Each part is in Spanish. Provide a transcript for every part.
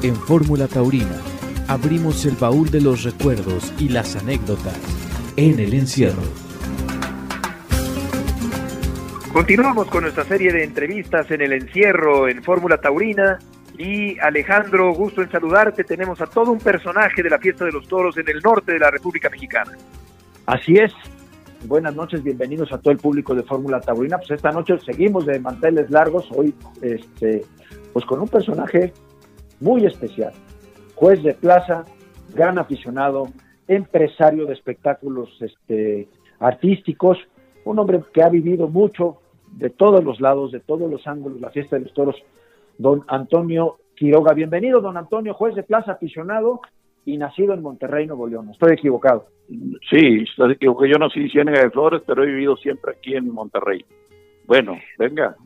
En Fórmula Taurina abrimos el baúl de los recuerdos y las anécdotas en el encierro. Continuamos con nuestra serie de entrevistas en el encierro en Fórmula Taurina. Y Alejandro, gusto en saludarte. Tenemos a todo un personaje de la fiesta de los toros en el norte de la República Mexicana. Así es. Buenas noches, bienvenidos a todo el público de Fórmula Taurina. Pues esta noche seguimos de manteles largos, hoy este, pues con un personaje muy especial. Juez de plaza, gran aficionado, empresario de espectáculos este, artísticos, un hombre que ha vivido mucho de todos los lados, de todos los ángulos, la fiesta de los toros, don Antonio Quiroga. Bienvenido, don Antonio, juez de plaza, aficionado y nacido en Monterrey, Nuevo León. Estoy equivocado. Sí, estoy equivocado. Yo nací en Ciénaga de Flores, pero he vivido siempre aquí en Monterrey. Bueno, venga.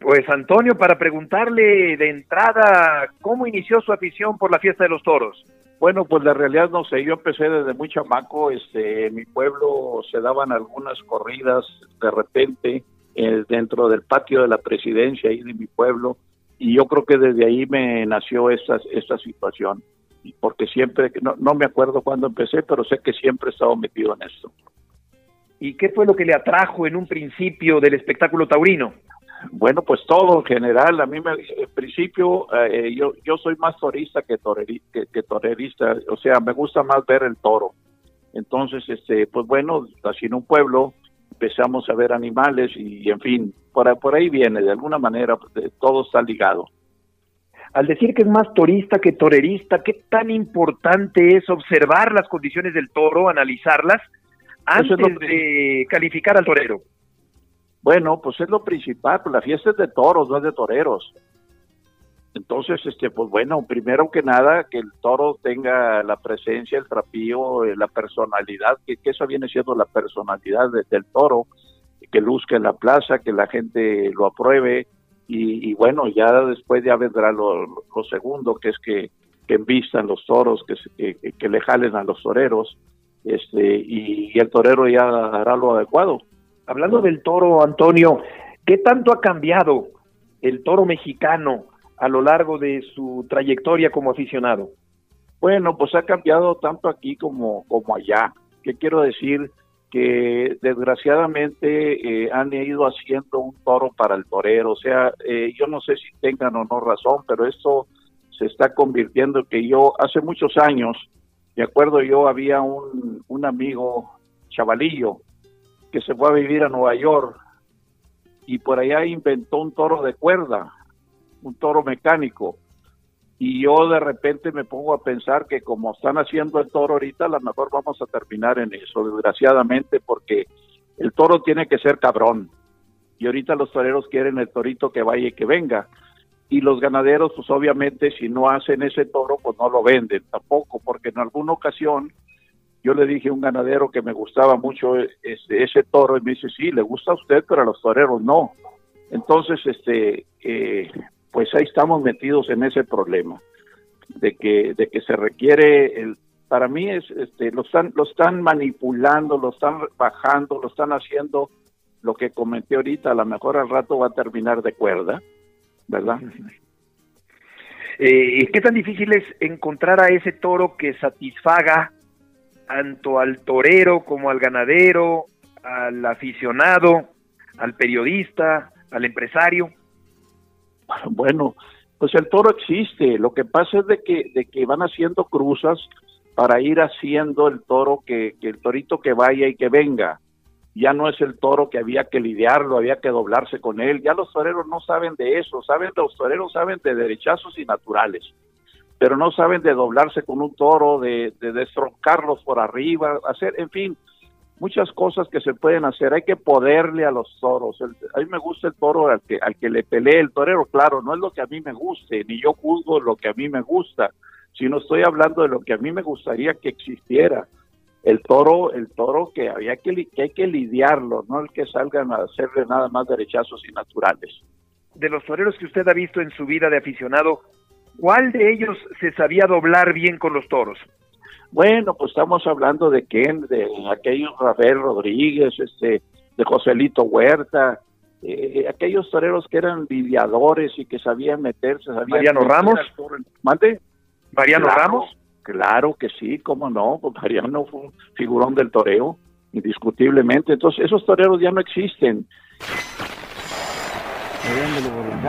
Pues Antonio, para preguntarle de entrada, ¿cómo inició su afición por la fiesta de los toros? Bueno, pues la realidad no sé, yo empecé desde muy chamaco, este, en mi pueblo se daban algunas corridas de repente eh, dentro del patio de la presidencia ahí de mi pueblo y yo creo que desde ahí me nació esta, esta situación, porque siempre, no, no me acuerdo cuándo empecé, pero sé que siempre he estado metido en esto. ¿Y qué fue lo que le atrajo en un principio del espectáculo taurino? Bueno, pues todo en general. A mí, me, en principio, eh, yo, yo soy más torista que, que, torerista. O sea, me gusta más ver el toro. Entonces, este, pues bueno, así en un pueblo empezamos a ver animales y, en fin, por, por ahí viene, de alguna manera, pues, todo está ligado. Al decir que es más torista que torerista, ¿qué tan importante es observar las condiciones del toro, analizarlas, antes de calificar al torero? Bueno, pues es lo principal, pues la fiesta es de toros, no es de toreros. Entonces, este, pues bueno, primero que nada, que el toro tenga la presencia, el trapío, eh, la personalidad, que, eso viene siendo la personalidad del toro, que luzca en la plaza, que la gente lo apruebe, y, bueno, ya después ya vendrá lo, segundo, que es que, que envistan los toros, que, que, le jalen a los toreros, este, y el torero ya hará lo adecuado. Hablando del toro, Antonio, ¿qué tanto ha cambiado el toro mexicano a lo largo de su trayectoria como aficionado? Bueno, pues ha cambiado tanto aquí como, como allá. ¿Qué quiero decir? Que desgraciadamente eh, han ido haciendo un toro para el torero. O sea, eh, yo no sé si tengan o no razón, pero esto se está convirtiendo que yo hace muchos años, de acuerdo, yo había un, un amigo chavalillo que se fue a vivir a Nueva York y por allá inventó un toro de cuerda, un toro mecánico. Y yo de repente me pongo a pensar que como están haciendo el toro ahorita, a lo mejor vamos a terminar en eso, desgraciadamente, porque el toro tiene que ser cabrón. Y ahorita los toreros quieren el torito que vaya y que venga. Y los ganaderos, pues obviamente, si no hacen ese toro, pues no lo venden tampoco, porque en alguna ocasión yo le dije a un ganadero que me gustaba mucho este, ese toro y me dice, sí, le gusta a usted, pero a los toreros no. Entonces, este, eh, pues ahí estamos metidos en ese problema de que, de que se requiere, el, para mí es, este, lo están, lo están manipulando, lo están bajando, lo están haciendo lo que comenté ahorita, a lo mejor al rato va a terminar de cuerda, ¿verdad? Eh, ¿Qué tan difícil es encontrar a ese toro que satisfaga tanto al torero como al ganadero, al aficionado, al periodista, al empresario? Bueno, pues el toro existe. Lo que pasa es de que, de que van haciendo cruzas para ir haciendo el toro que, que el torito que vaya y que venga. Ya no es el toro que había que lidiarlo, había que doblarse con él. Ya los toreros no saben de eso, saben los toreros saben de derechazos y naturales pero no saben de doblarse con un toro, de, de destroncarlos por arriba, hacer, en fin, muchas cosas que se pueden hacer. Hay que poderle a los toros. a mí me gusta el toro al que, al que le pelee el torero, claro, no es lo que a mí me guste, ni yo juzgo lo que a mí me gusta, sino estoy hablando de lo que a mí me gustaría que existiera. El toro, el toro que había que, que hay que lidiarlo, no el que salgan a hacerle nada más derechazos y naturales. De los toreros que usted ha visto en su vida de aficionado, ¿Cuál de ellos se sabía doblar bien con los toros? Bueno, pues estamos hablando de Ken, de aquellos Rafael Rodríguez, este, de Joselito Huerta, eh, aquellos toreros que eran lidiadores y que sabían meterse, sabían... Mariano Ramos. ¿Mande? Mariano Ramos. Claro que sí, cómo no, pues Mariano fue un figurón del toreo, indiscutiblemente. Entonces, esos toreros ya no existen.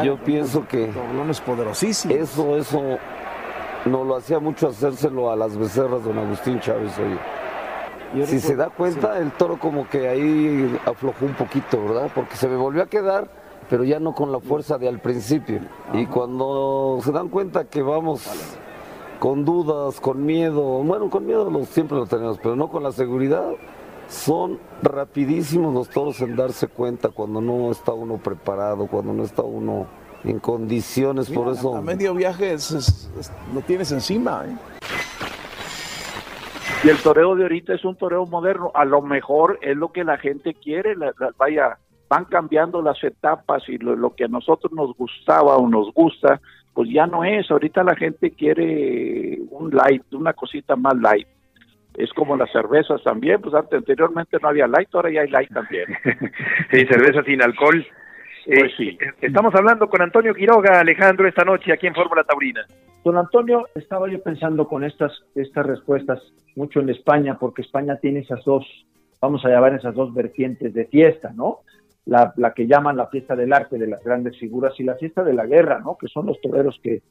Yo pienso que. Eso, eso no lo hacía mucho hacérselo a las becerras don Agustín Chávez oye. Si se da cuenta, el toro como que ahí aflojó un poquito, ¿verdad? Porque se me volvió a quedar, pero ya no con la fuerza de al principio. Y cuando se dan cuenta que vamos con dudas, con miedo, bueno, con miedo siempre lo tenemos, pero no con la seguridad, son rapidísimos los toros en darse cuenta cuando no está uno preparado, cuando no está uno en condiciones, por eso... A medio viaje es, lo tienes encima. ¿eh? Y el toreo de ahorita es un toreo moderno, a lo mejor es lo que la gente quiere, vaya, van cambiando las etapas y lo, que a nosotros nos gustaba o nos gusta, pues ya no es, ahorita la gente quiere un light, una cosita más light es como las cervezas también, pues antes, anteriormente no había light, ahora ya hay light también. sí, cerveza sin alcohol. Pues eh, sí. Estamos hablando con Antonio Quiroga, Alejandro, esta noche aquí en Fórmula Taurina. Don Antonio, estaba yo pensando con estas, estas respuestas mucho en España, porque España tiene esas dos, vamos a llamar esas dos vertientes de fiesta, ¿no? La, la que llaman la fiesta del arte de las grandes figuras y la fiesta de la guerra, ¿no? Que son los toreros que,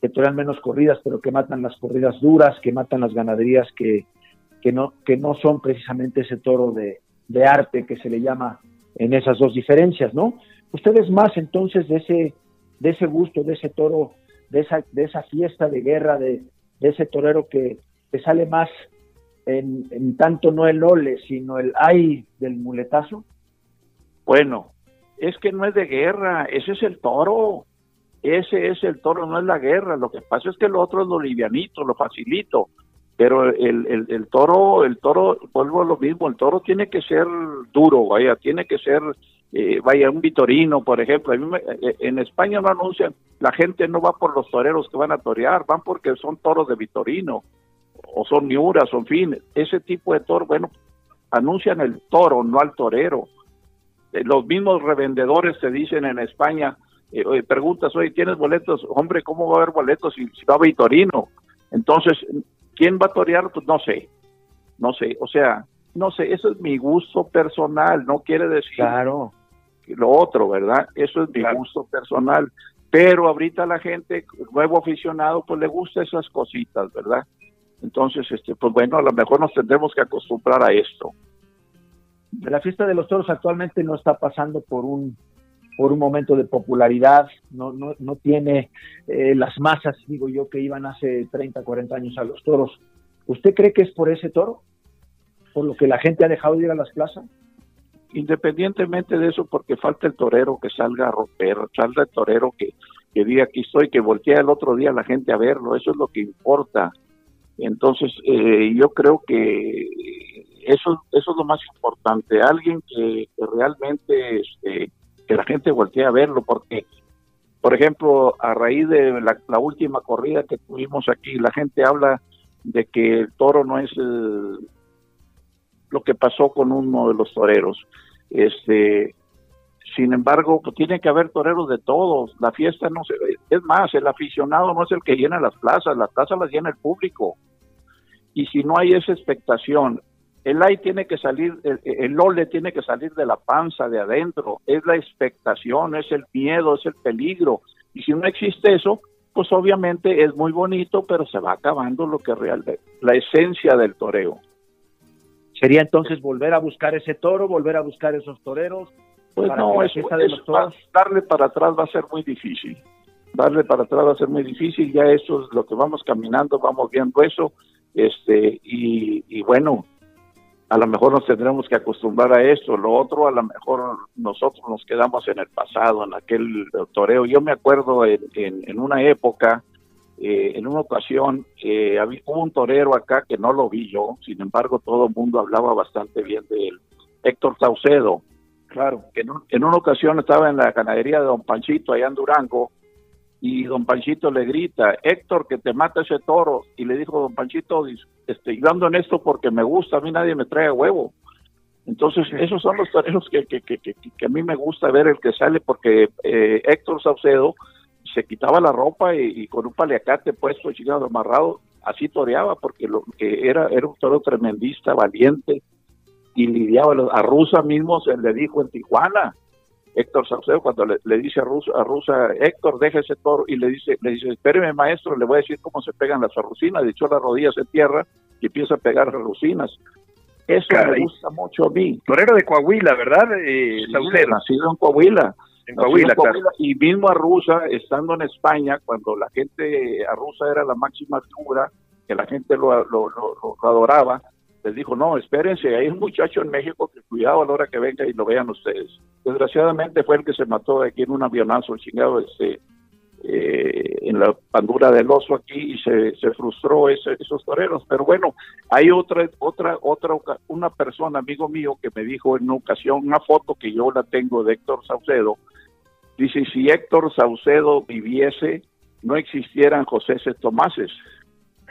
que torean menos corridas, pero que matan las corridas duras, que matan las ganaderías que, que no, que no son precisamente ese toro de, arte que se le llama en esas dos diferencias, ¿no? Ustedes más entonces de ese, de ese gusto, de ese toro, de esa, de esa fiesta de guerra, de, ese torero que, que sale más en, en, tanto no el ole, sino el ay del muletazo? Bueno, es que no es de guerra, ese es el toro, ese es el toro, no es la guerra, lo que pasa es que lo otro es lo livianito, lo facilito, pero el, el, toro, el toro, vuelvo a lo mismo, el toro tiene que ser duro, vaya, tiene que ser, eh, vaya, un vitorino, por ejemplo. Eh, en España no anuncian, la gente no va por los toreros que van a torear, van porque son toros de vitorino, o son miuras, o en fin, ese tipo de toro, bueno, anuncian el toro, no al torero. Eh, los mismos revendedores te dicen en España, preguntas, oye, ¿tienes boletos? Hombre, ¿cómo va a haber boletos si, si va Vitorino? Entonces, ¿Quién va a torear? Pues no sé, no sé, o sea, no sé, eso es mi gusto personal, no quiere decir claro. lo otro, ¿verdad? Eso es mi gusto personal, pero ahorita la gente, nuevo aficionado, pues le gusta esas cositas, ¿verdad? Entonces, este, pues bueno, a lo mejor nos tendremos que acostumbrar a esto. La fiesta de los toros actualmente no está pasando por un por un momento de popularidad, no, no, no tiene eh, las masas, digo yo, que iban hace 30, 40 años a los toros. ¿Usted cree que es por ese toro? ¿Por lo que la gente ha dejado de ir a las plazas? Independientemente de eso, porque falta el torero que salga a romper, falta el torero que, que diga aquí estoy, que voltea el otro día la gente a verlo, eso es lo que importa. Entonces, eh, yo creo que eso, eso es lo más importante, alguien que, que realmente este, que la gente voltee a verlo, porque, por ejemplo, a raíz de la, última corrida que tuvimos aquí, la gente habla de que el toro no es lo que pasó con uno de los toreros. Este, sin embargo, pues tiene que haber toreros de todos. La fiesta no se es más, el aficionado no es el que llena las plazas, las plazas las llena el público. Y si no hay esa expectación el ay tiene que salir, el, el ole tiene que salir de la panza, de adentro, es la expectación, es el miedo, es el peligro. Y si no existe eso, pues obviamente es muy bonito, pero se va acabando lo que realmente, la esencia del toreo. Sería entonces volver a buscar ese toro, volver a buscar esos toreros. Pues no, eso, darle para atrás va a ser muy difícil. Darle para atrás va a ser muy difícil. Ya eso es lo que vamos caminando, vamos viendo eso. Este, y, y bueno, a lo mejor nos tendremos que acostumbrar a esto, lo otro a lo mejor nosotros nos quedamos en el pasado, en aquel toreo. Yo me acuerdo en, en, una época, eh, en una ocasión, eh, había un torero acá que no lo vi yo, sin embargo todo el mundo hablaba bastante bien de él, Héctor Saucedo. Claro, que en, en una ocasión estaba en la ganadería de Don Panchito allá en Durango y don Panchito le grita, Héctor, que te mata ese toro. Y le dijo don Panchito, este, yo ando en esto porque me gusta, a mí nadie me trae huevo. Entonces, esos son los toreros que, que, que, que, a mí me gusta ver el que sale, porque eh, Héctor Saucedo se quitaba la ropa y, con un paliacate puesto, chingado, amarrado, así toreaba, porque lo que era, era un toro tremendista, valiente, y lidiaba. A Rusa mismo se le dijo en Tijuana, Héctor Saucedo, cuando le, dice a Rusa, a Rusa, Héctor, deja ese toro, y le dice, le dice, espéreme maestro, le voy a decir cómo se pegan las arrucinas, de hecho las rodillas en tierra y empieza a pegar arrucinas. Eso me gusta mucho a mí. Torero de Coahuila, ¿verdad? Eh, nacido en Coahuila. En Coahuila, Y mismo a Rusa, estando en España, cuando la gente, a Rusa era la máxima figura, que la gente lo, lo, lo, adoraba, dijo, no, espérense, hay un muchacho en México que cuidado a la hora que venga y lo vean ustedes. Desgraciadamente fue el que se mató aquí en un avionazo, chingado, este, eh, en la pandura del oso aquí y se, se frustró esos toreros. Pero bueno, hay otra, otra, otra, una persona, amigo mío, que me dijo en una ocasión, una foto que yo la tengo de Héctor Saucedo, dice, si Héctor Saucedo viviese, no existieran José C. Tomases.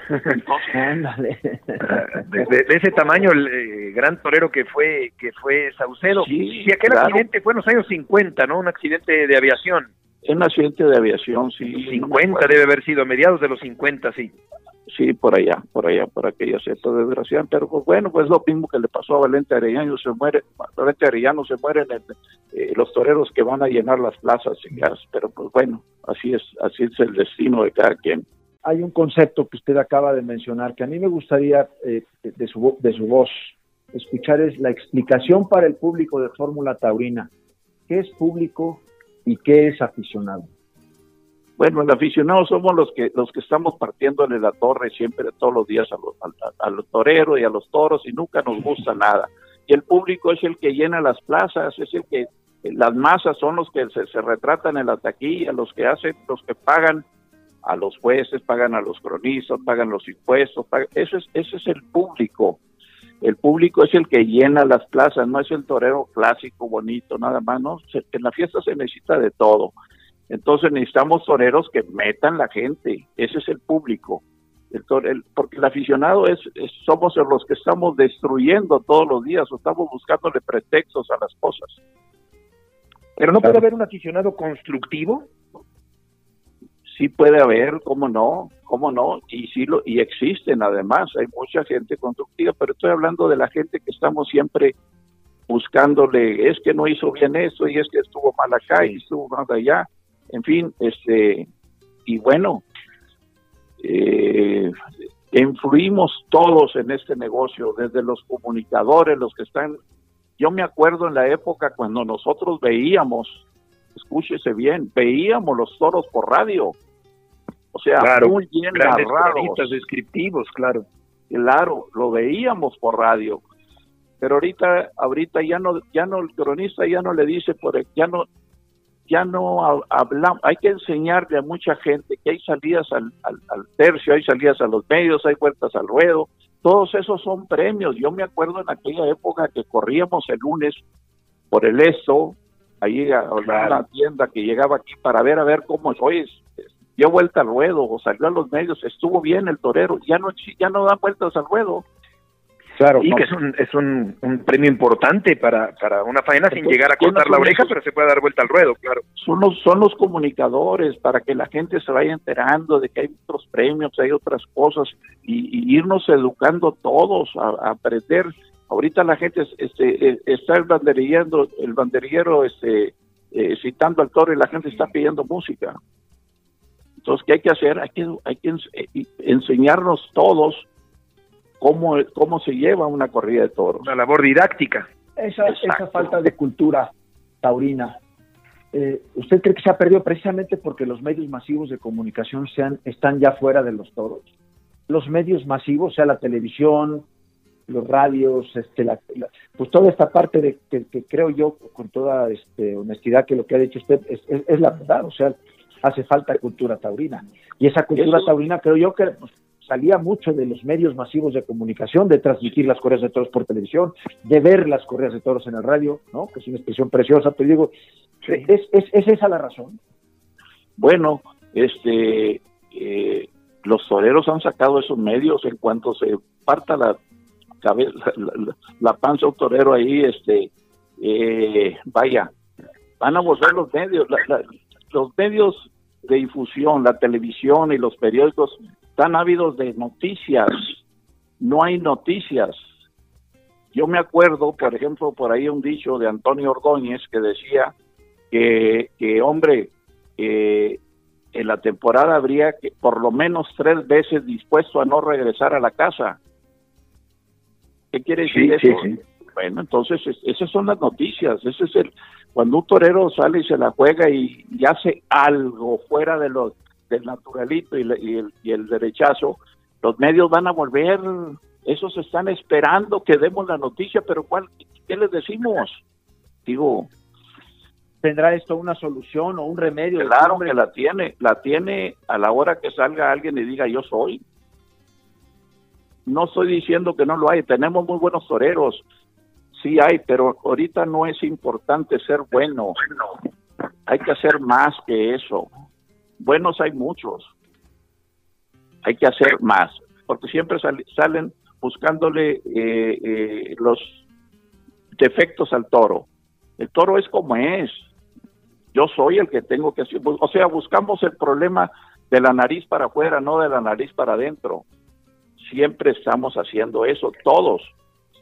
de, ese tamaño el eh, gran torero que fue que fue Saucedo y aquel accidente fue en los años 50 no un accidente de aviación un accidente de aviación, sí. 50 debe haber sido, a mediados de los 50, sí. Sí, por allá, por allá, por aquella cierta desgracia. Pero pues, bueno, pues lo mismo que le pasó a Valente Arellano, se muere, Valente Arellano se mueren eh, los toreros que van a llenar las plazas, pero pues bueno, así es, así es el destino de cada quien. Hay un concepto que usted acaba de mencionar que a mí me gustaría eh, de, su, de su voz escuchar es la explicación para el público de Fórmula Taurina. ¿Qué es público ¿Y qué es aficionado? Bueno, el aficionado somos los que los que estamos partiéndole la torre siempre todos los días a los, a, los toreros y a los toros y nunca nos gusta nada. Y el público es el que llena las plazas, es el que las masas son los que se, retratan en la taquilla, los que hacen, los que pagan a los jueces, pagan a los cronistas, pagan los impuestos, ese, es, ese es el público. El público es el que llena las plazas, no es el torero clásico, bonito, nada más, ¿no? En la fiesta se necesita de todo. Entonces necesitamos toreros que metan la gente, ese es el público. El, porque el aficionado es, somos los que estamos destruyendo todos los días o estamos buscándole pretextos a las cosas. Pero no puede haber un aficionado constructivo sí puede haber, cómo no, cómo no, y sí lo, y existen además, hay mucha gente constructiva, pero estoy hablando de la gente que estamos siempre buscándole, es que no hizo bien esto, y es que estuvo mal acá, y estuvo mal allá, en fin, este, y bueno, eh, influimos todos en este negocio, desde los comunicadores, los que están, yo me acuerdo en la época cuando nosotros veíamos, escúchese bien, veíamos los toros por radio, o sea, muy bien narrados. descriptivos, claro. Claro, lo veíamos por radio. Pero ahorita, ahorita ya no, ya no, el cronista ya no le dice por, ya no, ya no hablamos, hay que enseñarle a mucha gente que hay salidas al, al, tercio, hay salidas a los medios, hay vueltas al ruedo, todos esos son premios. Yo me acuerdo en aquella época que corríamos el lunes por el esto, ahí a, la tienda que llegaba aquí para ver a ver cómo es, oye, dio vuelta al ruedo o salió a los medios, estuvo bien el torero, ya no, ya no dan vueltas al ruedo. Claro, y que es un, es un, premio importante para, para una faena sin llegar a cortar la oreja, pero se puede dar vuelta al ruedo, claro. Son los, son los comunicadores para que la gente se vaya enterando de que hay otros premios, hay otras cosas y, irnos educando todos a, aprender. Ahorita la gente este, eh, está el banderillero, el banderillero este, eh, citando al toro y la gente está pidiendo música. Entonces, ¿qué hay que hacer? Hay que, hay que eh, enseñarnos todos cómo, cómo se lleva una corrida de toros. Una labor didáctica. Esa, esa falta de cultura taurina, eh, ¿usted cree que se ha perdido precisamente porque los medios masivos de comunicación sean, están ya fuera de los toros? Los medios masivos, sea la televisión, los radios, este, pues toda esta parte de que, creo yo, con toda este, honestidad, que lo que ha dicho usted es, es la verdad, o sea, hace falta cultura taurina. Y esa cultura taurina creo yo que pues, salía mucho de los medios masivos de comunicación, de transmitir las correas de toros por televisión, de ver las correas de toros en el radio, ¿no? que es una expresión preciosa, pero digo, ¿es, es, esa la razón? Bueno, este, eh, los toreros han sacado esos medios en cuanto se parta la la, la, panza un torero ahí, este, eh, vaya, van a volver los medios, los medios de difusión, la televisión y los periódicos están ávidos de noticias, no hay noticias. Yo me acuerdo, por ejemplo, por ahí un dicho de Antonio Ordóñez que decía que, que hombre, eh, en la temporada habría que por lo menos tres veces dispuesto a no regresar a la casa. ¿Qué quiere decir eso? Bueno, entonces esas son las noticias. Ese es el cuando un torero sale y se la juega y, hace algo fuera de lo del naturalito y, el, y el derechazo, los medios van a volver. Esos están esperando que demos la noticia, pero ¿cuál? ¿Qué les decimos? Digo, ¿Tendrá esto una solución o un remedio? Claro que la tiene, la tiene a la hora que salga alguien y diga yo soy. No estoy diciendo que no lo hay, tenemos muy buenos toreros, sí hay, pero ahorita no es importante ser bueno, hay que hacer más que eso. Buenos hay muchos, hay que hacer más, porque siempre salen buscándole eh, eh, los defectos al toro. El toro es como es, yo soy el que tengo que hacer, o sea, buscamos el problema de la nariz para afuera, no de la nariz para adentro. Siempre estamos haciendo eso, todos.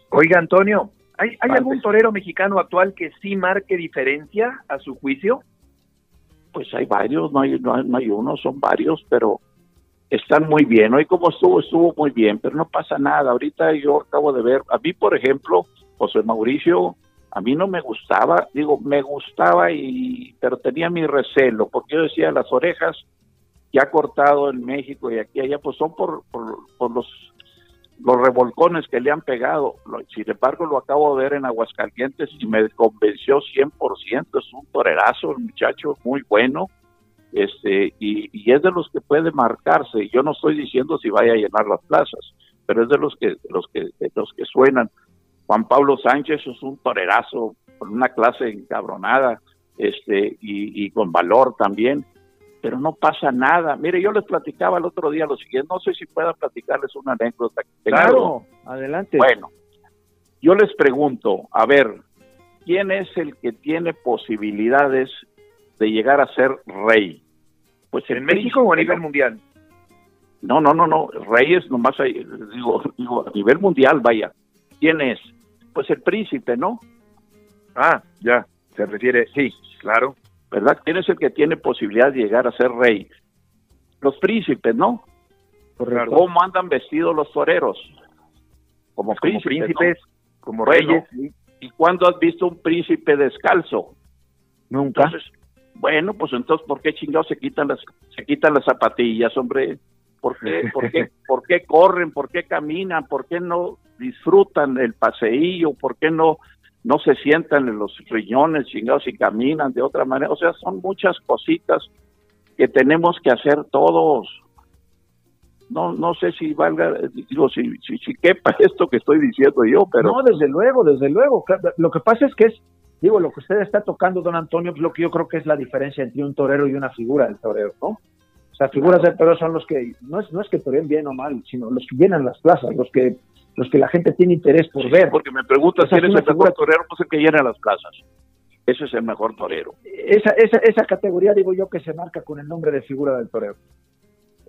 Oiga, Antonio, ¿hay, algún torero mexicano actual que sí marque diferencia a su juicio? Pues hay varios, no hay, no hay, uno, son varios, pero están muy bien. Hoy como estuvo, estuvo muy bien, pero no pasa nada. Ahorita yo acabo de ver, a mí, por ejemplo, José Mauricio a mí no me gustaba, digo, me gustaba y pero tenía mi recelo, porque yo decía las orejas que ha cortado en México y aquí allá, pues son por, por, los los revolcones que le han pegado. Sin embargo, lo acabo de ver en Aguascalientes y me convenció 100%. Es un torerazo, el muchacho, muy bueno. Este, y, y, es de los que puede marcarse. Yo no estoy diciendo si vaya a llenar las plazas, pero es de los que, los que, los que suenan. Juan Pablo Sánchez es un torerazo con una clase encabronada este y, con valor también, pero no pasa nada. Mire, yo les platicaba el otro día lo siguiente, no sé si pueda platicarles una anécdota. Claro, adelante. Bueno, yo les pregunto, a ver, ¿quién es el que tiene posibilidades de llegar a ser rey? Pues en México o a nivel mundial. No, no, no, no, reyes nomás hay, digo, digo, a nivel mundial, vaya. ¿Quién es? Pues el príncipe, ¿no? Ah, ya, se refiere, sí, claro. ¿Verdad? ¿Quién es el que tiene posibilidad de llegar a ser rey? Los príncipes, ¿no? ¿Cómo andan vestidos los toreros? Como, príncipes, como reyes. ¿Y cuándo has visto un príncipe descalzo? Nunca. bueno, pues entonces, ¿por qué chingados se quitan las, se quitan las zapatillas, hombre? ¿Por qué, por, qué, ¿Por qué corren? ¿Por qué caminan? ¿Por qué no disfrutan el paseillo? ¿Por qué no, no se sientan en los riñones chingados y caminan de otra manera? O sea, son muchas cositas que tenemos que hacer todos. No, no sé si valga, digo, si, si, si quepa esto que estoy diciendo yo, pero... No, desde luego, desde luego. Lo que pasa es que es, digo, lo que usted está tocando, don Antonio, es lo que yo creo que es la diferencia entre un torero y una figura del torero, ¿no? O sea, figuras del torero son los que, no es, no es que toreen bien o mal, sino los que llenan las plazas, los que los que la gente tiene interés por ver. Porque me preguntas si eres el mejor torero, pues el que llena las plazas. Ese es el mejor torero. Esa, esa, esa categoría, digo yo, que se marca con el nombre de figura del torero.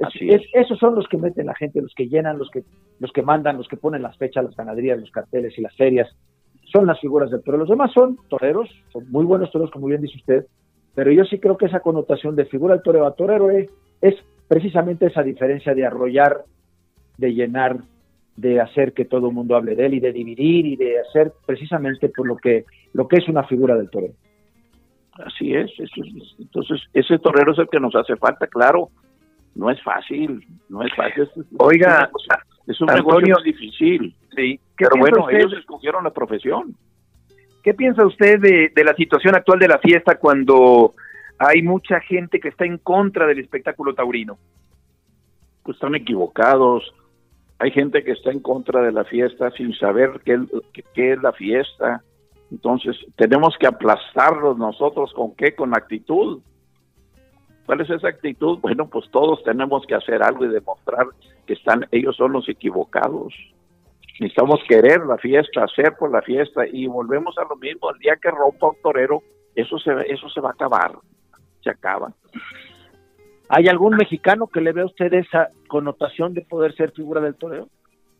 Así es, esos son los que meten la gente, los que llenan, los que, los que mandan, los que ponen las fechas, las ganaderías, los carteles y las ferias. Son las figuras del torero. Los demás son toreros, son muy buenos toreros, como bien dice usted, pero yo sí creo que esa connotación de figura del torero a torero es, es precisamente esa diferencia de arrollar, de llenar, de hacer que todo el mundo hable de él y de dividir y de hacer precisamente por lo que lo que es una figura del torero. Así es, entonces ese torero es el que nos hace falta, claro, no es fácil, no es fácil. Oiga, es un negocio difícil, sí, pero bueno, ellos escogieron la profesión. ¿Qué piensa usted de, de la situación actual de la fiesta cuando hay mucha gente que está en contra del espectáculo taurino. Pues están equivocados. Hay gente que está en contra de la fiesta sin saber qué, es la fiesta. Entonces, tenemos que aplastarlos nosotros con qué? Con actitud. ¿Cuál es esa actitud? Bueno, pues todos tenemos que hacer algo y demostrar que están ellos son los equivocados. necesitamos querer la fiesta, hacer por la fiesta y volvemos a lo mismo, el día que rompa un torero, eso se, eso se va a acabar, se acaba. ¿Hay algún mexicano que le vea a usted esa connotación de poder ser figura del toreo?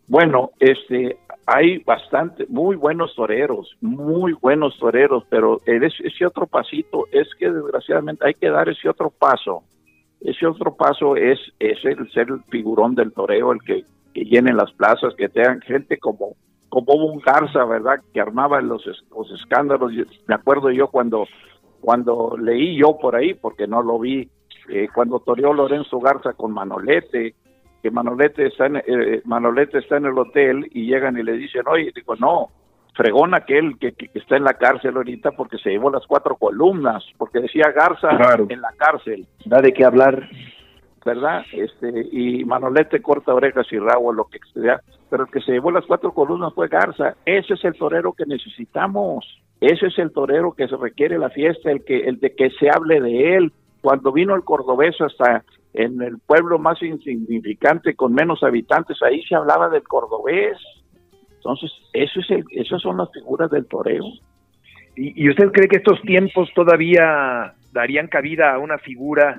Bueno, este, hay bastante, muy buenos toreros, muy buenos toreros, pero ese otro pasito es que desgraciadamente hay que dar ese otro paso. Ese otro paso es, es el ser el figurón del toreo, el que, que llenen las plazas, que tengan gente como, como un Garza, ¿verdad? Que armaba los, los escándalos. Me acuerdo yo cuando, cuando leí yo por ahí, porque no lo vi, eh, cuando toreó Lorenzo Garza con Manolete, que Manolete está, en, eh, Manolete está en el hotel y llegan y le dicen, oye, digo, no, fregón aquel que, que, está en la cárcel ahorita porque se llevó las cuatro columnas, porque decía Garza en la cárcel. Da de qué hablar. ¿Verdad? Este, y Manolete corta orejas y rabo, lo que sea, pero el que se llevó las cuatro columnas fue Garza. Ese es el torero que necesitamos. Ese es el torero que se requiere la fiesta, el que el de que se hable de él. Cuando vino el cordobés hasta en el pueblo más insignificante con menos habitantes, ahí se hablaba del cordobés. Entonces, eso es el, esas son las figuras del toreo. ¿Y, ¿Y, usted cree que estos tiempos todavía darían cabida a una figura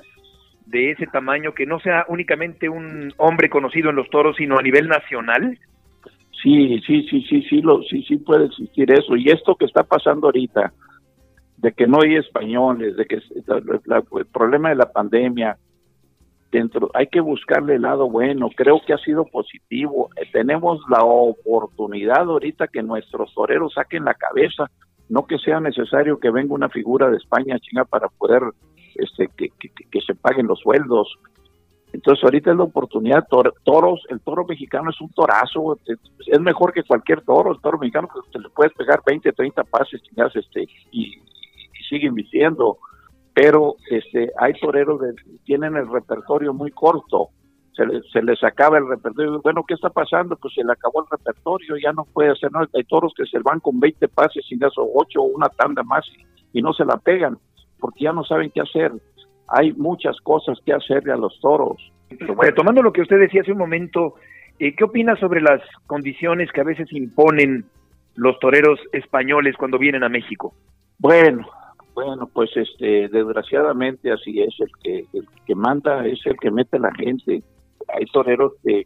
de ese tamaño que no sea únicamente un hombre conocido en los toros, sino a nivel nacional? Sí, sí, sí, sí, sí, lo, sí, sí puede existir eso. Y esto que está pasando ahorita, de que no hay españoles, de que el problema de la pandemia, dentro, hay que buscarle el lado bueno, creo que ha sido positivo, eh, tenemos la oportunidad ahorita que nuestros toreros saquen la cabeza, no que sea necesario que venga una figura de España chinga para poder este que, que, se paguen los sueldos. Entonces ahorita es la oportunidad, toros, el toro mexicano es un torazo, es, mejor que cualquier toro, el toro mexicano pues, te le puedes pegar 20, 30 pases este y siguen vistiendo pero este, hay toreros que tienen el repertorio muy corto, se, se, les acaba el repertorio. Bueno, ¿qué está pasando? Pues se le acabó el repertorio, ya no puede hacer nada. Hay toros que se van con 20 pases sin eso, 8 o una tanda más y, no se la pegan porque ya no saben qué hacer. Hay muchas cosas que hacerle a los toros. Bueno, tomando lo que usted decía hace un momento, eh, ¿qué opina sobre las condiciones que a veces imponen los toreros españoles cuando vienen a México? Bueno, bueno, pues este, desgraciadamente así es, el que, el que manda es el que mete la gente. Hay toreros que,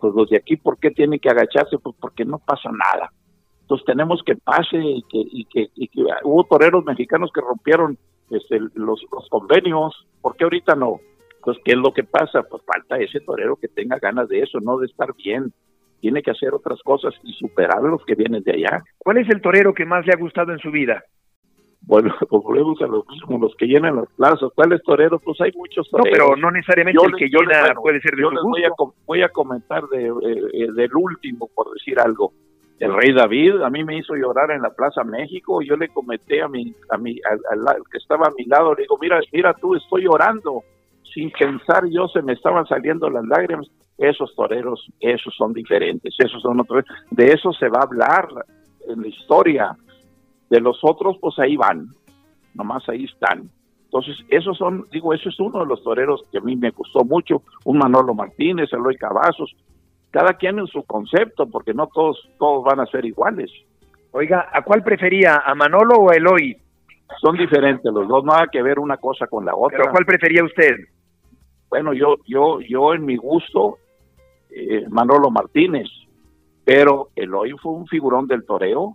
pues los de aquí, ¿por qué tienen que agacharse? Pues porque no pasa nada. Entonces tenemos que pase y que, y que, y que hubo toreros mexicanos que rompieron este, los, los convenios, ¿por qué ahorita no? Pues, ¿qué es lo que pasa? Pues falta ese torero que tenga ganas de eso, no de estar bien. Tiene que hacer otras cosas y superar a los que vienen de allá. ¿Cuál es el torero que más le ha gustado en su vida? Bueno, volvemos a lo mismo, los que llenan las plazas, ¿cuáles toreros? Pues hay muchos toreros. No, pero no necesariamente el que llena puede ser de yo les voy a, voy a comentar de, eh, eh, del último, por decir algo. El rey David a mí me hizo llorar en la Plaza México, yo le comenté a mi, a mi, al, que estaba a mi lado, le digo, mira, mira tú, estoy llorando, sin pensar yo se me estaban saliendo las lágrimas, esos toreros, esos son diferentes, esos son otros, de eso se va a hablar en la historia, de los otros, pues ahí van, nomás ahí están. Entonces, esos son, digo, eso es uno de los toreros que a mí me gustó mucho, un Manolo Martínez, Eloy Cavazos, cada quien en su concepto, porque no todos, todos van a ser iguales. Oiga, ¿a cuál prefería, a Manolo o a Eloy? Son diferentes los dos, nada que ver una cosa con la otra. ¿Pero cuál prefería usted? Bueno, yo, yo, yo en mi gusto, eh, Manolo Martínez, pero Eloy fue un figurón del toreo,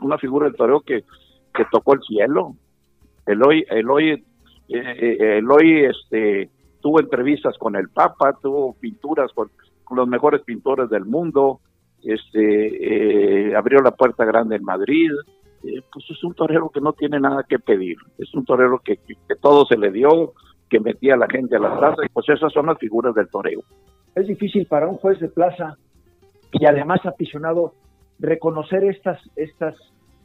una, figura del toreo que, que tocó el cielo. Eloy, Eloy, eh, eh, Eloy este, tuvo entrevistas con el Papa, tuvo pinturas con, los mejores pintores del mundo, este, eh, abrió la puerta grande en Madrid. pues es un torero que no tiene nada que pedir, es un torero que, que, todo se le dio, que metía a la gente a la plaza, y pues esas son las figuras del toreo. Es difícil para un juez de plaza y además aficionado reconocer estas, estas,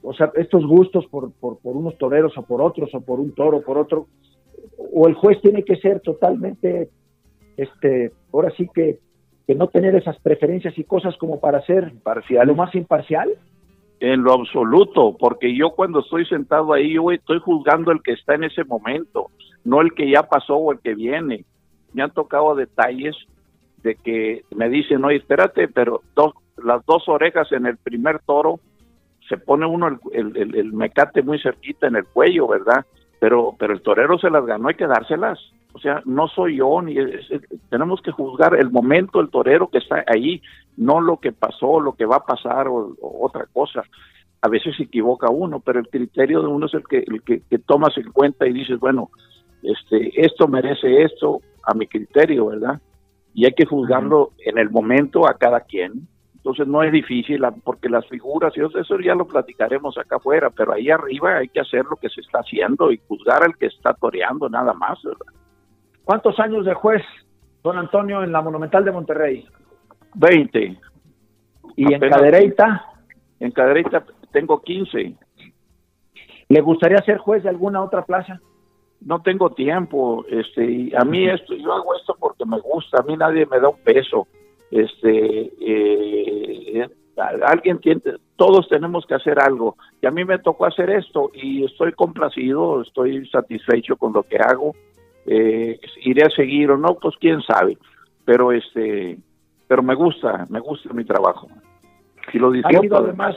o sea, estos gustos por, por, unos toreros o por otros, o por un toro, por otro, o el juez tiene que ser totalmente, este, ahora sí que, que no tener esas preferencias y cosas como para ser parcial. lo más imparcial. En lo absoluto, porque yo cuando estoy sentado ahí, yo estoy juzgando el que está en ese momento, no el que ya pasó o el que viene. Me han tocado detalles de que me dicen, oye, espérate, pero dos, las dos orejas en el primer toro, se pone uno el, mecate muy cerquita en el cuello, ¿verdad? Pero, pero el torero se las ganó, hay que dárselas. O sea, no soy yo, ni tenemos que juzgar el momento, el torero que está ahí, no lo que pasó, lo que va a pasar o, otra cosa. A veces se equivoca uno, pero el criterio de uno es el que, el que tomas en cuenta y dices, bueno, este, esto merece esto a mi criterio, ¿verdad? Y hay que juzgarlo en el momento a cada quien. Entonces no es difícil, porque las figuras, y eso ya lo platicaremos acá afuera, pero ahí arriba hay que hacer lo que se está haciendo y juzgar al que está toreando nada más, ¿verdad? ¿Cuántos años de juez, don Antonio, en la Monumental de Monterrey? Veinte. ¿Y en Cadereyta? En Cadereyta tengo quince. ¿Le gustaría ser juez de alguna otra plaza? no tengo tiempo, este, a mí esto, yo hago esto porque me gusta, a mí nadie me da un peso, este, eh, alguien tiene, todos tenemos que hacer algo, y a mí me tocó hacer esto, y estoy complacido, estoy satisfecho con lo que hago, eh, iré a seguir o no, pues quién sabe, pero este, pero me gusta, me gusta mi trabajo, y lo disfruto. además,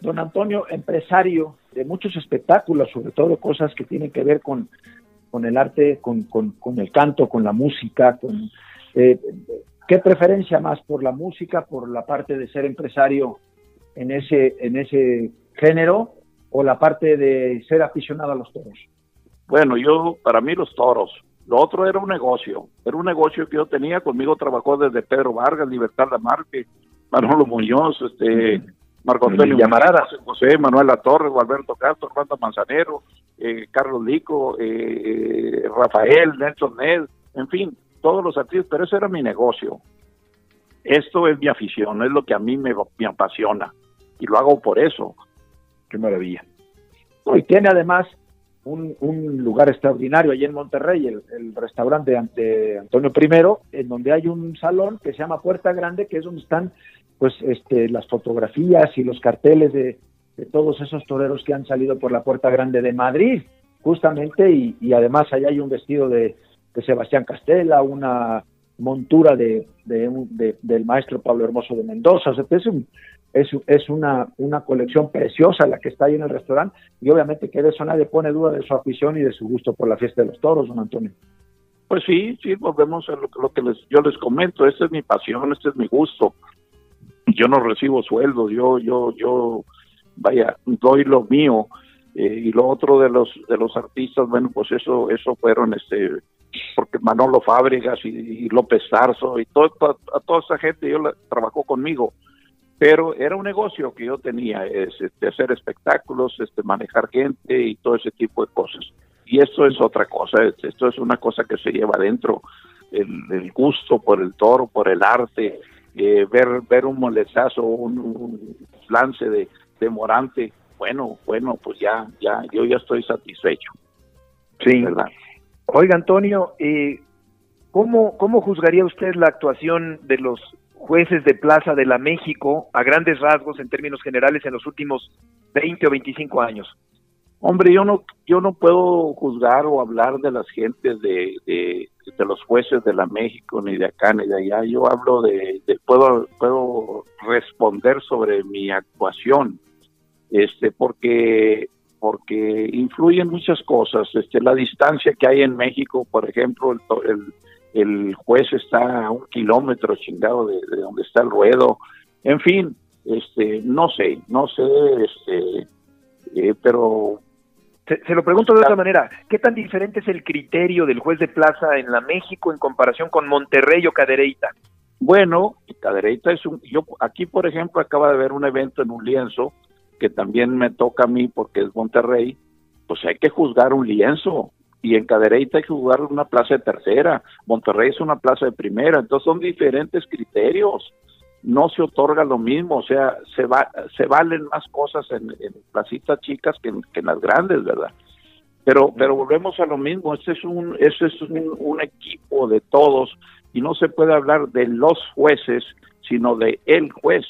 don Antonio, empresario de muchos espectáculos, sobre todo cosas que tienen que ver con con el arte, con, con, el canto, con la música, con eh, ¿qué preferencia más por la música, por la parte de ser empresario en ese, en ese género o la parte de ser aficionado a los toros? Bueno, yo, para mí los toros. Lo otro era un negocio, era un negocio que yo tenía, conmigo trabajó desde Pedro Vargas, Libertad Lamarque, Manolo Muñoz, este, Marco Antonio Llamarada, José Manuel Latorre, Alberto Castro, Armando Manzanero, eh, Carlos Lico, eh, Rafael, Nelson Ned, en fin, todos los artistas, pero ese era mi negocio. Esto es mi afición, es lo que a mí me, apasiona y lo hago por eso. Qué maravilla. y tiene además un, lugar extraordinario allí en Monterrey, el, restaurante ante Antonio I, en donde hay un salón que se llama Puerta Grande, que es donde están pues este, las fotografías y los carteles de, de todos esos toreros que han salido por la Puerta Grande de Madrid, justamente, y, además allá hay un vestido de, Sebastián Castela, una montura de, del maestro Pablo Hermoso de Mendoza, o sea, es, es, es una, una colección preciosa la que está ahí en el restaurante, y obviamente que de eso nadie pone duda de su afición y de su gusto por la fiesta de los toros, don Antonio. Pues sí, sí, volvemos a lo, lo que les, yo les comento, esta es mi pasión, este es mi gusto. Yo no recibo sueldos, yo, yo, yo vaya, doy lo mío. Eh, y lo otro de los de los artistas, bueno, pues eso eso fueron este porque Manolo Fábregas y, López Tarso y todo, a, toda esa gente yo la, trabajó conmigo pero era un negocio que yo tenía es, este, hacer espectáculos este manejar gente y todo ese tipo de cosas y esto es otra cosa esto es una cosa que se lleva adentro el, gusto por el toro por el arte eh, ver ver un molestazo un lance de, demorante, bueno, bueno, pues ya, ya, yo ya estoy satisfecho. Sí. ¿verdad? Oiga, Antonio, eh, ¿cómo, ¿cómo juzgaría usted la actuación de los jueces de Plaza de la México a grandes rasgos en términos generales en los últimos 20 o 25 años? Hombre, yo no, yo no puedo juzgar o hablar de las gentes de, de, los jueces de la México, ni de acá, ni de allá. Yo hablo de, de, puedo, puedo responder sobre mi actuación este, porque porque influyen muchas cosas, este, la distancia que hay en México, por ejemplo, el, el, juez está a un kilómetro chingado de, donde está el ruedo, en fin, este, no sé, no sé, este, eh, pero se, lo pregunto de otra manera, ¿qué tan diferente es el criterio del juez de plaza en la México en comparación con Monterrey o Cadereyta? Bueno, Cadereyta es un, yo aquí por ejemplo acaba de haber un evento en un lienzo que también me toca a mí porque es Monterrey, pues hay que juzgar un lienzo. Y en Cadereyta hay que juzgar una plaza de tercera, Monterrey es una plaza de primera, entonces son diferentes criterios. No se otorga lo mismo, o sea, se va, se valen más cosas en, en placitas chicas que en, las grandes, ¿verdad? Pero, pero volvemos a lo mismo, este es un, este es un, un equipo de todos y no se puede hablar de los jueces, sino de el juez.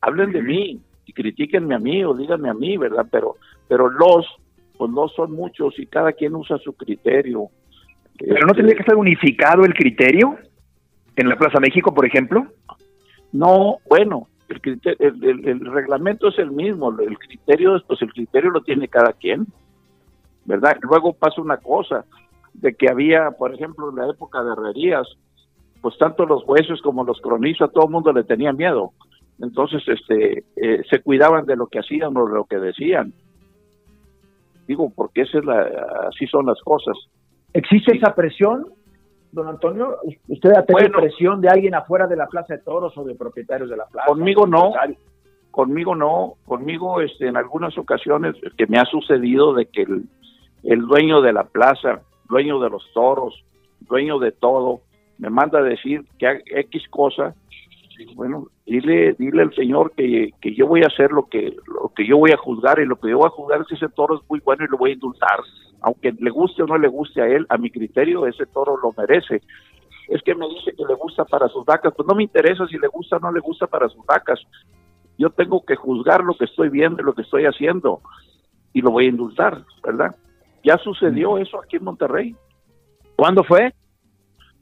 Hablen de mí, y critiquenme a mí o díganme a mí, ¿verdad? Pero, pero los, pues no son muchos y cada quien usa su criterio. ¿Pero no tendría que estar unificado el criterio? ¿En la Plaza México, por ejemplo? No, bueno, el, el, reglamento es el mismo, el criterio, pues el criterio lo tiene cada quien, ¿verdad? Luego pasa una cosa, de que había, por ejemplo, en la época de herrerías, pues tanto los jueces como los cronistas, todo el mundo le tenía miedo. Entonces, este, eh, se cuidaban de lo que hacían o de lo que decían. Digo, porque esa es la, así son las cosas. ¿Existe esa presión, don Antonio? ¿Usted ha tenido presión de alguien afuera de la Plaza de Toros o de propietarios de la plaza? Conmigo no. Conmigo no. Conmigo, este, en algunas ocasiones que me ha sucedido de que el, el dueño de la plaza, dueño de los toros, dueño de todo, me manda a decir que X cosa bueno, dile, dile al Señor que, que, yo voy a hacer lo que, lo que yo voy a juzgar y lo que yo voy a juzgar es que ese toro es muy bueno y lo voy a indultar. Aunque le guste o no le guste a él, a mi criterio ese toro lo merece. Es que me dice que le gusta para sus vacas, pues no me interesa si le gusta o no le gusta para sus vacas. Yo tengo que juzgar lo que estoy viendo y lo que estoy haciendo y lo voy a indultar, ¿verdad? Ya sucedió eso aquí en Monterrey. ¿Cuándo fue?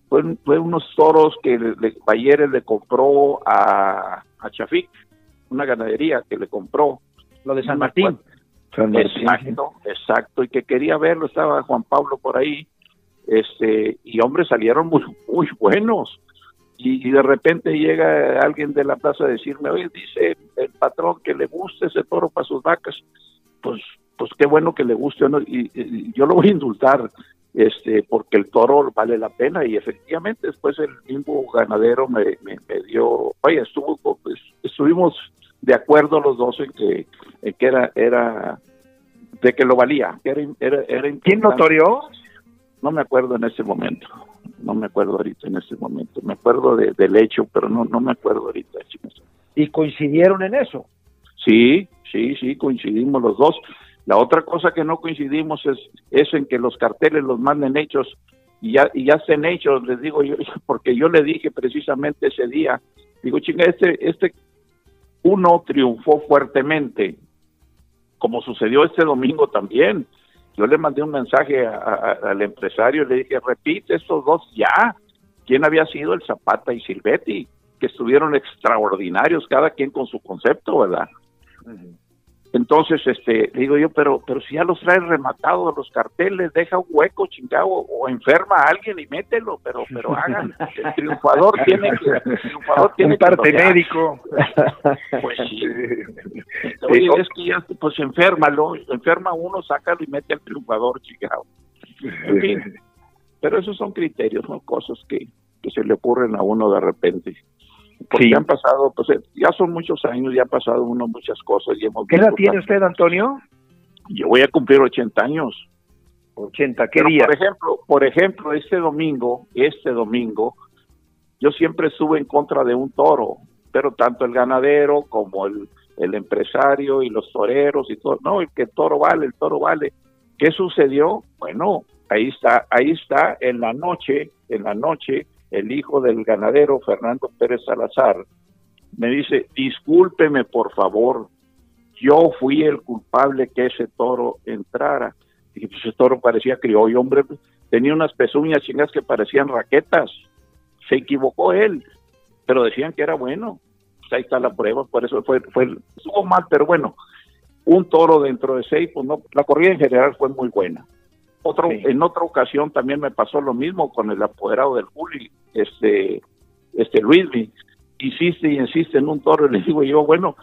Fue, unos toros que le, le compró a, a Chafik, una ganadería que le compró. Lo de San Martín. Exacto, exacto, y que quería verlo, estaba Juan Pablo por ahí, este, y hombres salieron muy, muy buenos. Y, de repente llega alguien de la plaza a decirme, oye, dice el patrón que le guste ese toro para sus vacas, pues, pues qué bueno que le guste, y yo lo voy a indultar este, porque el toro vale la pena y efectivamente después el mismo ganadero me, me, dio, oye, estuvo, pues, estuvimos de acuerdo los dos en que, en que era, era, de que lo valía, que era, era, era ¿Quién notorió? No me acuerdo en ese momento, no me acuerdo ahorita en ese momento, me acuerdo de, del hecho, pero no, no me acuerdo ahorita. ¿Y coincidieron en eso? Sí, sí, sí, coincidimos los dos. La otra cosa que no coincidimos es, es en que los carteles los manden hechos y ya, y ya estén hechos, les digo yo, porque yo le dije precisamente ese día, digo, chinga, este, este uno triunfó fuertemente, como sucedió este domingo también. Yo le mandé un mensaje al empresario, le dije, repite estos dos ya. ¿Quién había sido el Zapata y Silvetti? Que estuvieron extraordinarios, cada quien con su concepto, ¿verdad? Entonces, este, digo yo, pero, pero si ya los traes rematados los carteles, deja un hueco chingado o enferma a alguien y mételo, pero, pero hagan. El triunfador tiene que, el triunfador tiene un parte médico. Pues sí. Oye, es que ya, pues enférmalo, enferma uno, sácalo y mete al triunfador chingado. En fin, pero esos son criterios, son cosas que, que se le ocurren a uno de repente porque han pasado, pues eh, ya son muchos años, ya ha pasado uno muchas cosas. Y hemos ¿Qué edad tiene usted, Antonio? Yo voy a cumplir 80 años. 80, ¿qué día? Por ejemplo, por ejemplo, este domingo, este domingo, yo siempre estuve en contra de un toro, pero tanto el ganadero como el, el empresario y los toreros y todo, no, el que el toro vale, el toro vale. ¿Qué sucedió? Bueno, ahí está, ahí está en la noche, en la noche, el hijo del ganadero Fernando Pérez Salazar, me dice, discúlpeme por favor, yo fui el culpable que ese toro entrara. Y pues ese toro parecía criollo, hombre, tenía unas pezuñas chingas que parecían raquetas. Se equivocó él, pero decían que era bueno. Pues ahí está la prueba, por eso fue, fue, estuvo mal, pero bueno, un toro dentro de seis, pues no, la corrida en general fue muy buena. Otro, En otra ocasión también me pasó lo mismo con el apoderado del Juli, este, este Luis, insiste y insiste en un toro y le digo yo, bueno,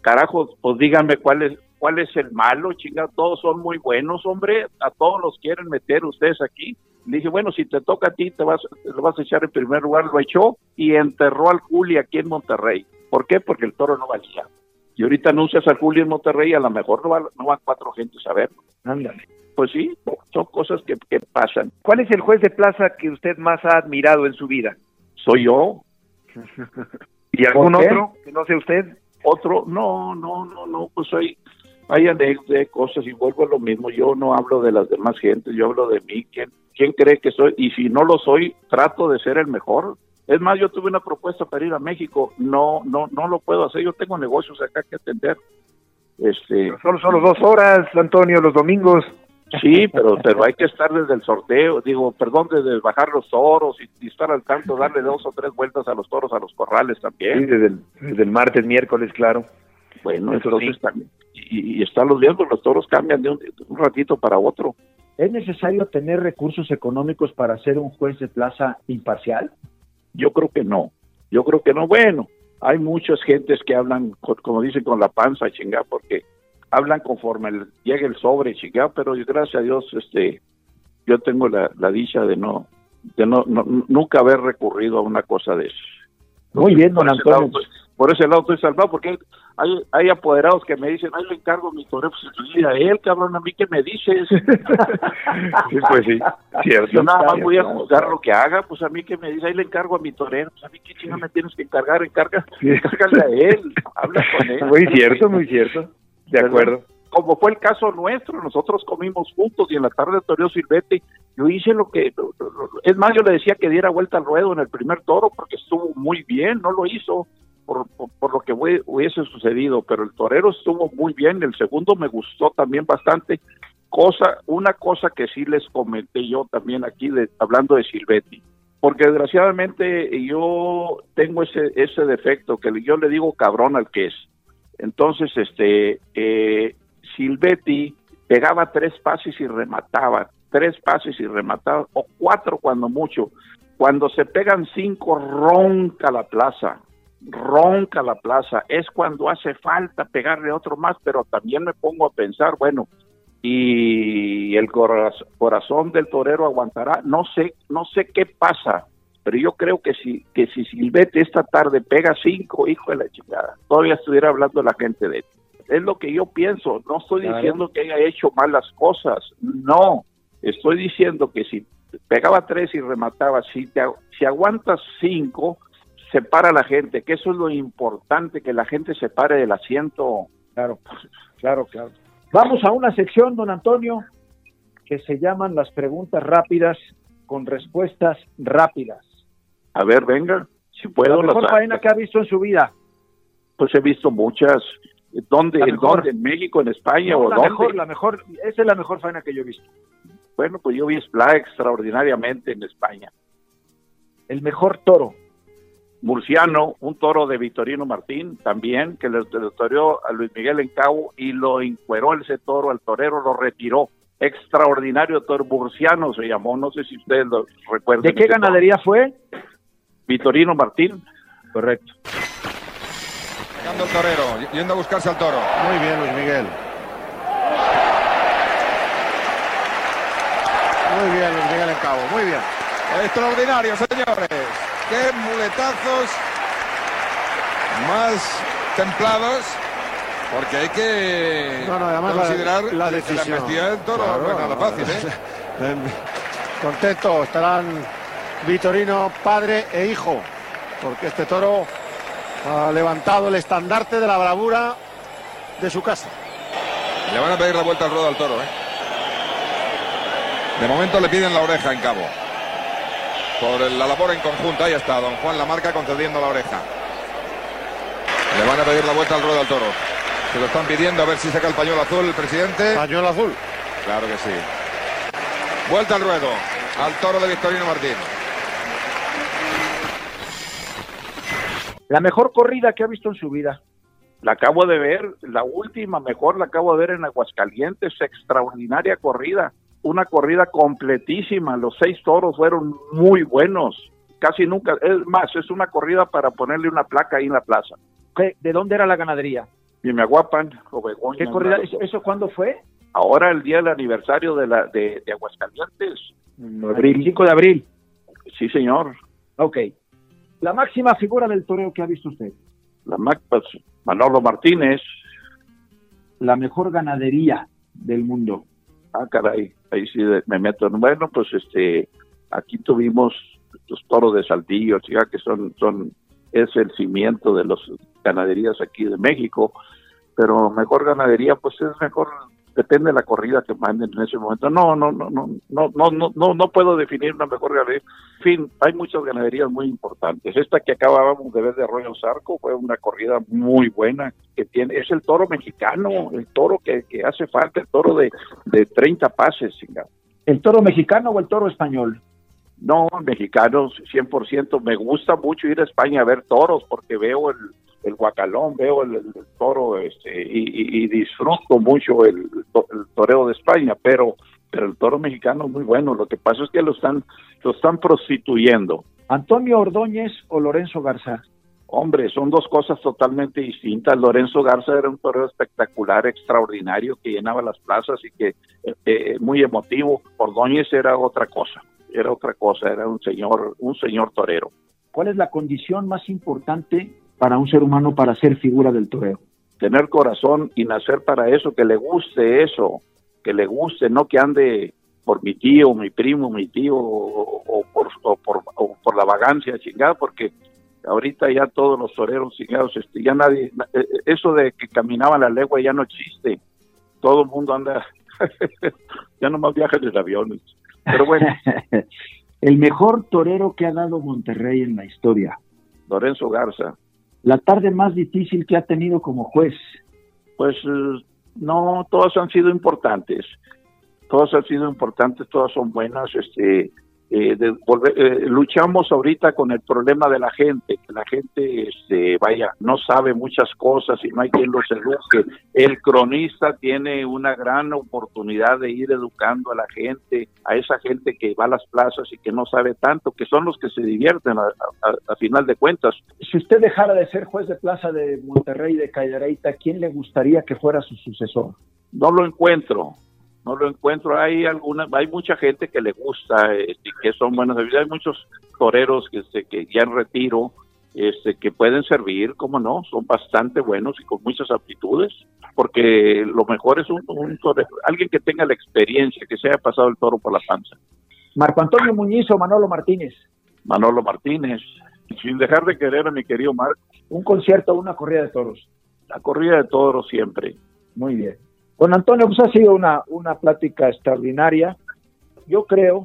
carajo, pues díganme cuál es, cuál es el malo, chinga, todos son muy buenos, hombre, a todos los quieren meter ustedes aquí. Le dije, bueno, si te toca a ti, te vas, lo vas a echar en primer lugar, lo echó y enterró al Juli aquí en Monterrey. ¿Por qué? Porque el toro no valía. Y ahorita anuncias al Juli en Monterrey, a lo mejor no, va, no van cuatro gentes a verlo. Ándale pues sí, son cosas que, pasan. ¿Cuál es el juez de plaza que usted más ha admirado en su vida? Soy yo. ¿Y algún otro que no sea usted? Otro, no, no, no, no, pues hay, hay anécdotas, cosas y vuelvo a lo mismo. Yo no hablo de las demás gentes, yo hablo de mí. ¿Quién, ¿Quién cree que soy? Y si no lo soy, trato de ser el mejor. Es más, yo tuve una propuesta para ir a México, no, no, no lo puedo hacer. Yo tengo negocios acá que atender. Este, solo solo dos horas, Antonio, los domingos. Sí, pero, pero hay que estar desde el sorteo, digo, perdón, desde bajar los toros y, estar al tanto, darle dos o tres vueltas a los toros, a los corrales también. Sí, desde el, martes, miércoles, claro. Bueno, entonces también. Y, y están los días, los toros cambian de un, ratito para otro. ¿Es necesario tener recursos económicos para ser un juez de plaza imparcial? Yo creo que no. Yo creo que no. Bueno, hay muchas gentes que hablan, como dicen, con la panza, chingada, porque hablan conforme llega el sobre, chingado, pero gracias a Dios, este, yo tengo la, dicha de no, de no, nunca haber recurrido a una cosa de eso. Muy bien, don Antonio. por ese lado estoy salvado, porque hay, hay apoderados que me dicen, ay, le encargo mi torero, pues a él, cabrón, a mí que me dices. sí, pues sí, cierto. Yo nada más voy a juzgar lo que haga, pues a mí que me dice, ahí le encargo a mi torero, pues a mí qué chinga me tienes que encargar, encarga, encárgale a él, habla con él. Muy cierto, muy cierto. De acuerdo. Como fue el caso nuestro, nosotros comimos juntos y en la tarde Toreo Silvete, yo hice lo que, es más, yo le decía que diera vuelta al ruedo en el primer toro porque estuvo muy bien, no lo hizo por, por, lo que hubiese sucedido, pero el torero estuvo muy bien, el segundo me gustó también bastante, cosa, una cosa que sí les comenté yo también aquí de, hablando de Silvetti, porque desgraciadamente yo tengo ese, ese defecto que yo le digo cabrón al que es. Entonces, este, eh, Silvetti pegaba tres pases y remataba, tres pases y remataba, o cuatro cuando mucho. Cuando se pegan cinco, ronca la plaza, ronca la plaza. Es cuando hace falta pegarle otro más, pero también me pongo a pensar, bueno, y el corazón del torero aguantará. No sé, no sé qué pasa pero yo creo que si, que si Silvete esta tarde pega cinco, hijo de la chingada, todavía estuviera hablando la gente de él. Es lo que yo pienso. No estoy diciendo que haya hecho malas cosas. No. Estoy diciendo que si pegaba tres y remataba, si, te, si aguantas cinco, separa a la gente, que eso es lo importante, que la gente se pare del asiento. Claro, claro, claro. Vamos a una sección, don Antonio, que se llaman las preguntas rápidas con respuestas rápidas. A ver, venga, si puedo. La mejor faena que ha visto en su vida. Pues he visto muchas. ¿Dónde? ¿En dónde? ¿En México, en España o la dónde? Mejor, la mejor, esa es la mejor faena que yo he visto. Bueno, pues yo vi Spla extraordinariamente en España. El mejor toro. Murciano, un toro de Vitorino Martín, también, que le, le a Luis Miguel en Cabo y lo encueró ese toro al torero, lo retiró. Extraordinario toro murciano se llamó, no sé si ustedes lo recuerdan. ¿De qué ganadería fue? Vitorino Martín. Correcto. Llegando el torero, yendo a buscarse al toro. Muy bien, Luis Miguel. Muy bien, Luis Miguel en cabo, muy bien. Extraordinario, señores. Qué muletazos más templados. Porque hay que considerar la, decisión. la del toro no es nada fácil. ¿eh? Contento estarán Vitorino, padre e hijo, porque este toro ha levantado el estandarte de la bravura de su casa. Le van a pedir la vuelta al ruedo al toro, ¿eh? De momento le piden la oreja en cabo. Por la labor en conjunto, ahí está, don Juan la marca concediendo la oreja. Le van a pedir la vuelta al ruedo al toro. Se lo están pidiendo a ver si saca el pañuelo azul el presidente. Pañuelo azul. Claro que sí. Vuelta al ruedo al toro de Victorino Martín. La mejor corrida que ha visto en su vida. La acabo de ver, la última mejor la acabo de ver en Aguascalientes, extraordinaria corrida, una corrida completísima, los seis toros fueron muy buenos, casi nunca, es más, es una corrida para ponerle una placa ahí en la plaza. ¿De dónde era la ganadería? Y me aguapan, ¿Qué corrida? ¿Eso, cuándo fue? Ahora el día del aniversario de la de, Aguascalientes. Abril, 5 de abril. Sí, señor. Ok. La máxima figura del toreo que ha visto usted. La pues, Manolo Martínez. La mejor ganadería del mundo. Ah, caray, ahí sí me meto. Bueno, pues este, aquí tuvimos los toros de Saltillo, chica, que son, son, es el cimiento de las ganaderías aquí de México, pero mejor ganadería, pues es mejor depende de la corrida que manden en ese momento. No, no, no, no, no, no, no, no puedo definir una mejor ganadería. En fin, hay muchas ganaderías muy importantes. Esta que acabábamos de ver de Arroyo Zarco fue una corrida muy buena que tiene, es el toro mexicano, el toro que, que hace falta, el toro de, de 30 pases. ¿El toro mexicano o el toro español? No, mexicanos, 100%. Me gusta mucho ir a España a ver toros porque veo el, el guacalón, veo el, toro este, y, disfruto mucho el, toreo de España, pero, pero el toro mexicano es muy bueno. Lo que pasa es que lo están, lo están prostituyendo. ¿Antonio Ordóñez o Lorenzo Garza? Hombre, son dos cosas totalmente distintas. Lorenzo Garza era un torero espectacular, extraordinario, que llenaba las plazas y que eh, eh, muy emotivo. Ordóñez era otra cosa, era otra cosa, era un señor, un señor torero. ¿Cuál es la condición más importante para un ser humano para ser figura del toreo? Tener corazón y nacer para eso, que le guste eso, que le guste, no que ande por mi tío, mi primo, mi tío, o, por, por, por la vagancia chingada, porque ahorita ya todos los toreros chingados, este, ya nadie, eh, eh, eso de que caminaban la legua ya no existe, todo el mundo anda, ya no más viajan en aviones, pero bueno. el mejor torero que ha dado Monterrey en la historia. Lorenzo Garza. La tarde más difícil que ha tenido como juez. Pues eh, no, todas han sido importantes. Todas han sido importantes, todas son buenas. Este, eh, de volver, eh, luchamos ahorita con el problema de la gente, que la gente, este, vaya, no sabe muchas cosas y no hay quien los eduque. El cronista tiene una gran oportunidad de ir educando a la gente, a esa gente que va a las plazas y que no sabe tanto, que son los que se divierten a, final de cuentas. Si usted dejara de ser juez de plaza de Monterrey de Callareita, ¿quién le gustaría que fuera su sucesor? No lo encuentro no lo encuentro. Hay alguna, hay mucha gente que le gusta este, y que son buenas. Hay muchos toreros que, este, que ya en retiro este, que pueden servir, como no, son bastante buenos y con muchas aptitudes, porque lo mejor es un, torero, alguien que tenga la experiencia, que se haya pasado el toro por la panza. Marco Antonio Muñiz o Manolo Martínez. Manolo Martínez, sin dejar de querer a mi querido Marco. Un concierto, una corrida de toros. La corrida de toros siempre. Muy bien. Don Antonio, pues ha sido una, una plática extraordinaria. Yo creo,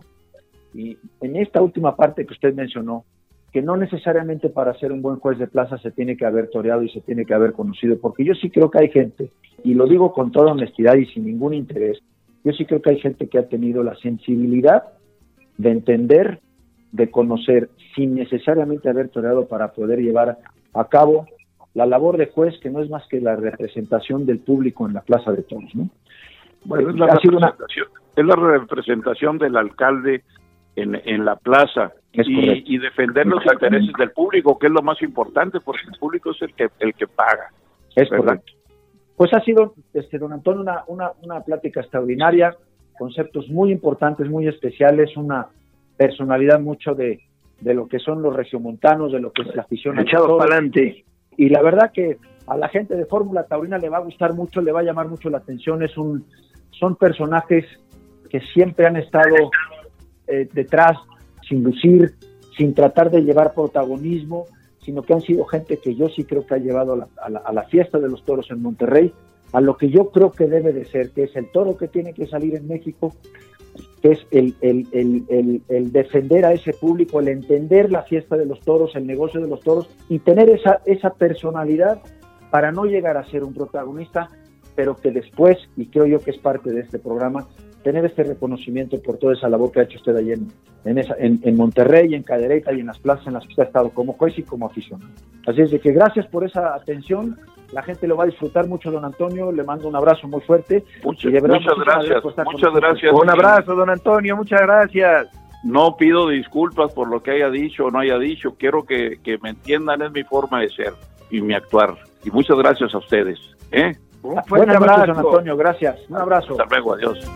y en esta última parte que usted mencionó, que no necesariamente para ser un buen juez de plaza se tiene que haber toreado y se tiene que haber conocido, porque yo sí creo que hay gente, y lo digo con toda honestidad y sin ningún interés, yo sí creo que hay gente que ha tenido la sensibilidad de entender, de conocer, sin necesariamente haber toreado para poder llevar a cabo la labor de juez, que no es más que la representación del público en la Plaza de Toros, ¿no? Bueno, es la, representación, es la representación del alcalde en, en la plaza y, defender los intereses del público, que es lo más importante, porque el público es el que el que paga. Es correcto. Pues ha sido, este, don Antonio, una, una, una plática extraordinaria, conceptos muy importantes, muy especiales, una personalidad mucho de, de lo que son los regiomontanos, de lo que es la afición. Echado para adelante y la verdad que a la gente de Fórmula Taurina le va a gustar mucho, le va a llamar mucho la atención. Es un, son personajes que siempre han estado eh, detrás, sin lucir, sin tratar de llevar protagonismo, sino que han sido gente que yo sí creo que ha llevado a la, a la fiesta de los toros en Monterrey a lo que yo creo que debe de ser, que es el toro que tiene que salir en México, que es el, el, defender a ese público, el entender la fiesta de los toros, el negocio de los toros y tener esa, esa personalidad para no llegar a ser un protagonista, pero que después, y creo yo que es parte de este programa, tener este reconocimiento por toda esa labor que ha hecho usted allí en, esa, en, Monterrey, en Cadereyta y en las plazas en las que usted ha estado como juez y como aficionado. Así es de que gracias por esa atención, la gente lo va a disfrutar mucho, don Antonio, le mando un abrazo muy fuerte. muchas gracias, muchas gracias. Un abrazo, don Antonio, muchas gracias. No pido disculpas por lo que haya dicho o no haya dicho, quiero que, que me entiendan, es mi forma de ser y mi actuar. Y muchas gracias a ustedes. ¿eh? Un fuerte abrazo, don Antonio, gracias. Un abrazo. Hasta luego, adiós.